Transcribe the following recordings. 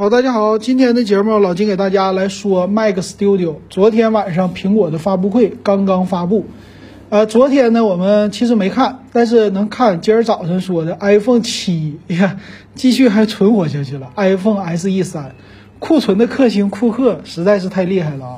好，大家好，今天的节目老金给大家来说 Mac Studio。昨天晚上苹果的发布会刚刚发布，呃，昨天呢我们其实没看，但是能看今儿早晨说的 iPhone 七呀，继续还存活下去了。iPhone SE 三库存的克星库克实在是太厉害了啊！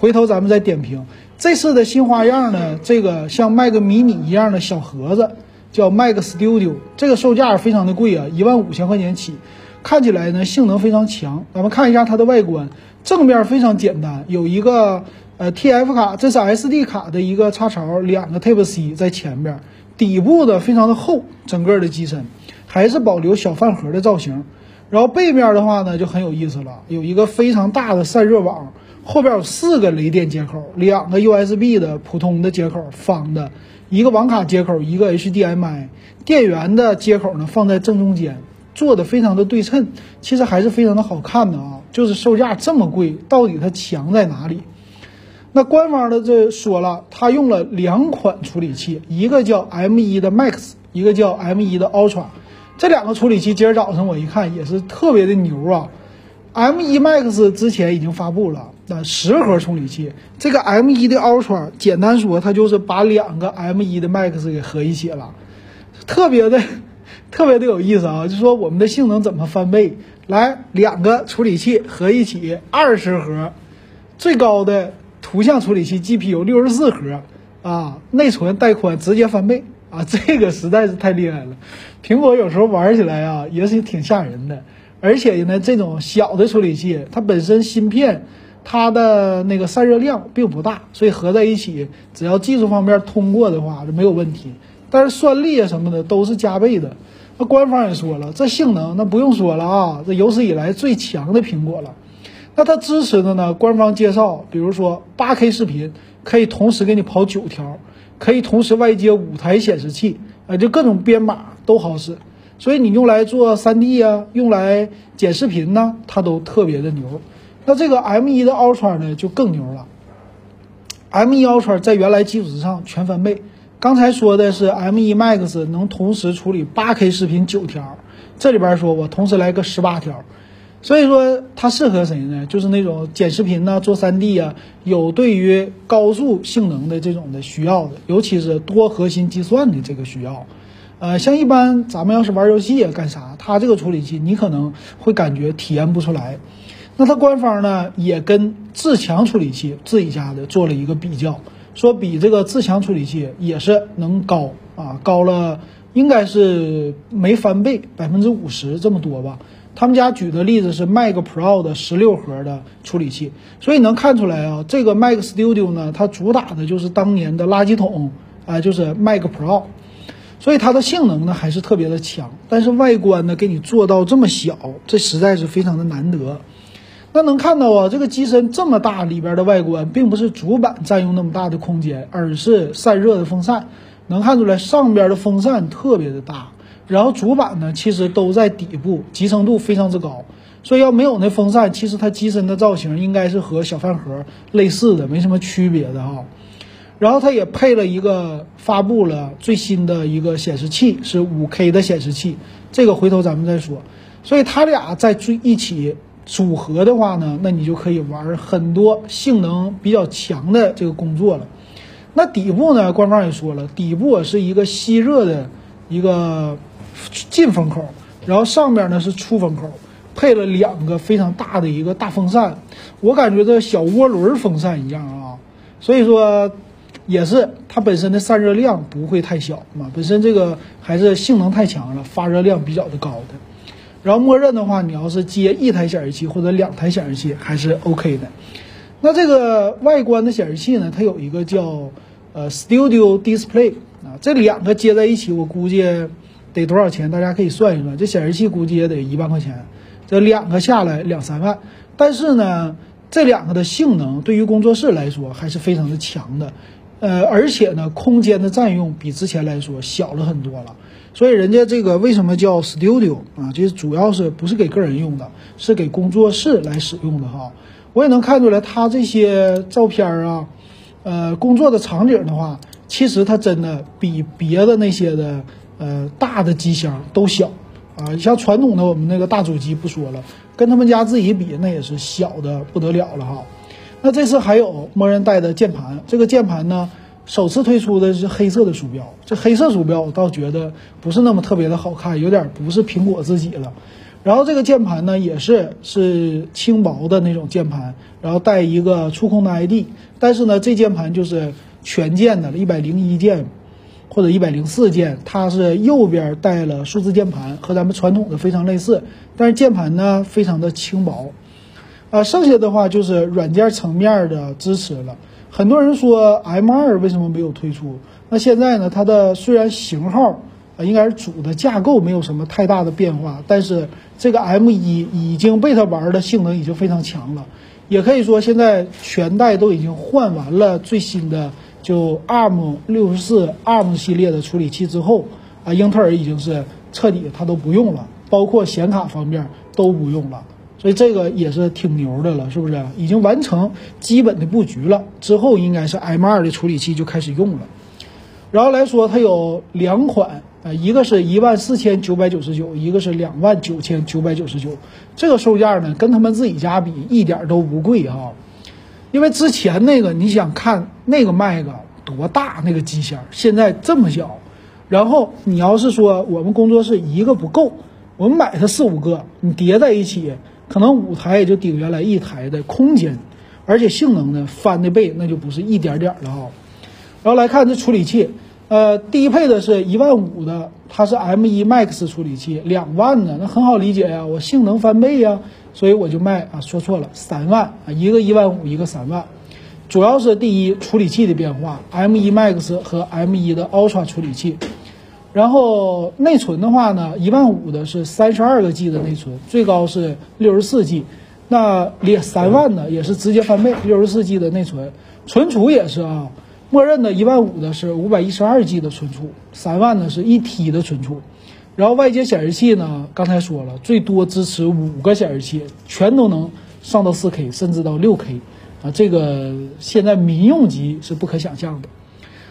回头咱们再点评这次的新花样呢，这个像 Mac mini 一样的小盒子叫 Mac Studio，这个售价非常的贵啊，一万五千块钱起。看起来呢，性能非常强。咱们看一下它的外观，正面非常简单，有一个呃 TF 卡，这是 SD 卡的一个插槽，两个 Type C 在前面。底部的非常的厚，整个的机身还是保留小饭盒的造型。然后背面的话呢，就很有意思了，有一个非常大的散热网，后边有四个雷电接口，两个 USB 的普通的接口，方的一个网卡接口，一个 HDMI 电源的接口呢放在正中间。做的非常的对称，其实还是非常的好看的啊！就是售价这么贵，到底它强在哪里？那官方的这说了，它用了两款处理器，一个叫 M1 的 Max，一个叫 M1 的 Ultra。这两个处理器今儿早上我一看也是特别的牛啊！M1 Max 之前已经发布了，那十核处理器，这个 M1 的 Ultra，简单说，它就是把两个 M1 的 Max 给合一起了，特别的。特别的有意思啊，就说我们的性能怎么翻倍？来，两个处理器合一起，二十核，最高的图像处理器 GPU 六十四核啊，内存带宽直接翻倍啊，这个实在是太厉害了。苹果有时候玩起来啊，也是挺吓人的。而且呢，这种小的处理器，它本身芯片它的那个散热量并不大，所以合在一起，只要技术方面通过的话就没有问题。但是算力啊什么的都是加倍的。官方也说了，这性能那不用说了啊，这有史以来最强的苹果了。那它支持的呢？官方介绍，比如说 8K 视频可以同时给你跑九条，可以同时外接五台显示器，啊，就各种编码都好使。所以你用来做 3D 啊，用来剪视频呢，它都特别的牛。那这个 M1 的 Ultra 呢，就更牛了。M1 Ultra 在原来基础之上全翻倍。刚才说的是 M1 Max 能同时处理 8K 视频九条，这里边说我同时来个十八条，所以说它适合谁呢？就是那种剪视频呢、做 3D 啊，有对于高速性能的这种的需要的，尤其是多核心计算的这个需要。呃，像一般咱们要是玩游戏啊干啥，它这个处理器你可能会感觉体验不出来。那它官方呢也跟自强处理器自己家的做了一个比较。说比这个自强处理器也是能高啊，高了应该是没翻倍，百分之五十这么多吧。他们家举的例子是 Mac Pro 的十六核的处理器，所以能看出来啊，这个 Mac Studio 呢，它主打的就是当年的垃圾桶啊，就是 Mac Pro，所以它的性能呢还是特别的强，但是外观呢给你做到这么小，这实在是非常的难得。那能看到啊，这个机身这么大，里边的外观并不是主板占用那么大的空间，而是散热的风扇。能看出来上边的风扇特别的大，然后主板呢其实都在底部，集成度非常之高。所以要没有那风扇，其实它机身的造型应该是和小饭盒类似的，没什么区别的哈。然后它也配了一个发布了最新的一个显示器，是五 K 的显示器，这个回头咱们再说。所以它俩在最一起。组合的话呢，那你就可以玩很多性能比较强的这个工作了。那底部呢，官方也说了，底部是一个吸热的一个进风口，然后上面呢是出风口，配了两个非常大的一个大风扇，我感觉这小涡轮风扇一样啊。所以说，也是它本身的散热量不会太小嘛，本身这个还是性能太强了，发热量比较的高的。然后默认的话，你要是接一台显示器或者两台显示器还是 OK 的。那这个外观的显示器呢，它有一个叫呃 Studio Display 啊，这两个接在一起，我估计得多少钱？大家可以算一算，这显示器估计也得一万块钱，这两个下来两三万。但是呢，这两个的性能对于工作室来说还是非常的强的。呃，而且呢，空间的占用比之前来说小了很多了，所以人家这个为什么叫 Studio 啊？这主要是不是给个人用的，是给工作室来使用的哈。我也能看出来，它这些照片啊，呃，工作的场景的话，其实它真的比别的那些的呃大的机箱都小啊。像传统的我们那个大主机不说了，跟他们家自己比，那也是小的不得了了哈。那这次还有默认带的键盘，这个键盘呢，首次推出的是黑色的鼠标。这黑色鼠标我倒觉得不是那么特别的好看，有点不是苹果自己了。然后这个键盘呢，也是是轻薄的那种键盘，然后带一个触控的 ID。但是呢，这键盘就是全键的，一百零一键或者一百零四键，它是右边带了数字键盘，和咱们传统的非常类似。但是键盘呢，非常的轻薄。啊，剩下的话就是软件层面的支持了。很多人说 M2 为什么没有推出？那现在呢？它的虽然型号啊，应该是主的架构没有什么太大的变化，但是这个 M1 已经被它玩的性能已经非常强了。也可以说，现在全代都已经换完了最新的就 ARM 六十四 ARM 系列的处理器之后啊，英特尔已经是彻底它都不用了，包括显卡方面都不用了。所以这个也是挺牛的了，是不是？已经完成基本的布局了，之后应该是 M2 的处理器就开始用了。然后来说，它有两款啊，一个是一万四千九百九十九，一个是两万九千九百九十九。这个售价呢，跟他们自己家比一点都不贵哈。因为之前那个你想看那个麦克多大那个机箱，现在这么小。然后你要是说我们工作室一个不够，我们买它四五个，你叠在一起。可能五台也就顶原来一台的空间，而且性能呢翻的倍，那就不是一点点了啊。然后来看这处理器，呃，低配的是一万五的，它是 M1 Max 处理器，两万的那很好理解呀，我性能翻倍呀，所以我就卖啊，说错了，三万啊，一个一万五，一个三万，主要是第一处理器的变化，M1 Max 和 M1 的 Ultra 处理器。然后内存的话呢，一万五的是三十二个 G 的内存，最高是六十四 G。那连三万的也是直接翻倍，六十四 G 的内存。存储也是啊，默认的一万五的是五百一十二 G 的存储，三万的是一 T 的存储。然后外接显示器呢，刚才说了，最多支持五个显示器，全都能上到四 K，甚至到六 K。啊，这个现在民用级是不可想象的。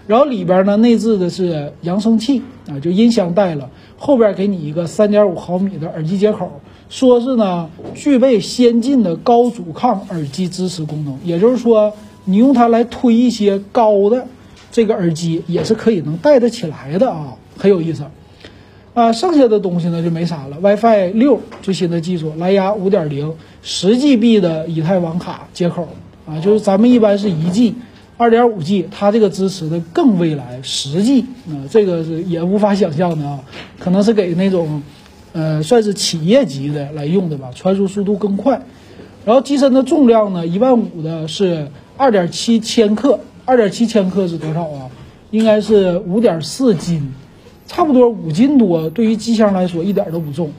然后里边呢内置的是扬声器啊，就音箱带了，后边给你一个三点五毫米的耳机接口，说是呢具备先进的高阻抗耳机支持功能，也就是说你用它来推一些高的这个耳机也是可以能带得起来的啊，很有意思。啊，剩下的东西呢就没啥了，WiFi 六最新的技术，蓝牙五点零，十 GB 的以太网卡接口啊，就是咱们一般是一 G。二点五 G，它这个支持的更未来，十 G 啊，这个是也无法想象的啊，可能是给那种，呃，算是企业级的来用的吧，传输速度更快。然后机身的重量呢，一万五的是二点七千克，二点七千克是多少啊？应该是五点四斤，差不多五斤多。对于机箱来说一点都不重。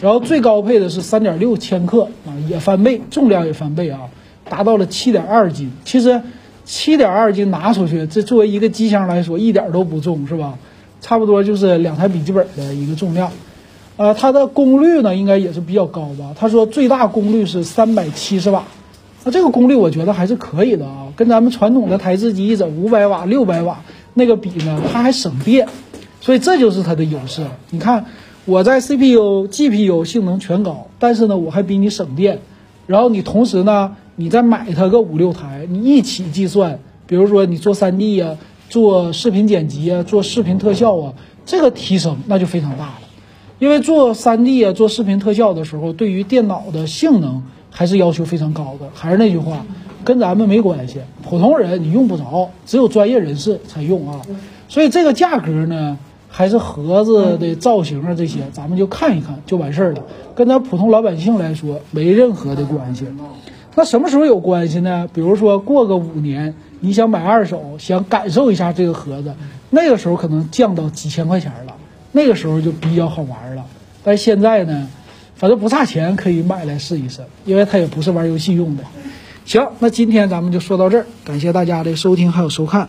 然后最高配的是三点六千克啊，也翻倍，重量也翻倍啊，达到了七点二斤。其实。七点二斤拿出去，这作为一个机箱来说，一点都不重，是吧？差不多就是两台笔记本的一个重量。呃，它的功率呢，应该也是比较高吧？他说最大功率是三百七十瓦，那这个功率我觉得还是可以的啊，跟咱们传统的台式机整五百瓦、六百瓦那个比呢，它还省电，所以这就是它的优势。你看，我在 CPU、GPU 性能全高，但是呢，我还比你省电，然后你同时呢。你再买它个五六台，你一起计算，比如说你做 3D 呀，做视频剪辑啊，做视频特效啊，这个提升那就非常大了。因为做 3D 啊，做视频特效的时候，对于电脑的性能还是要求非常高的。还是那句话，跟咱们没关系，普通人你用不着，只有专业人士才用啊。所以这个价格呢，还是盒子的造型啊这些，咱们就看一看就完事儿了，跟咱普通老百姓来说没任何的关系。那什么时候有关系呢？比如说过个五年，你想买二手，想感受一下这个盒子，那个时候可能降到几千块钱了，那个时候就比较好玩了。但现在呢，反正不差钱，可以买来试一试，因为它也不是玩游戏用的。行，那今天咱们就说到这儿，感谢大家的收听还有收看。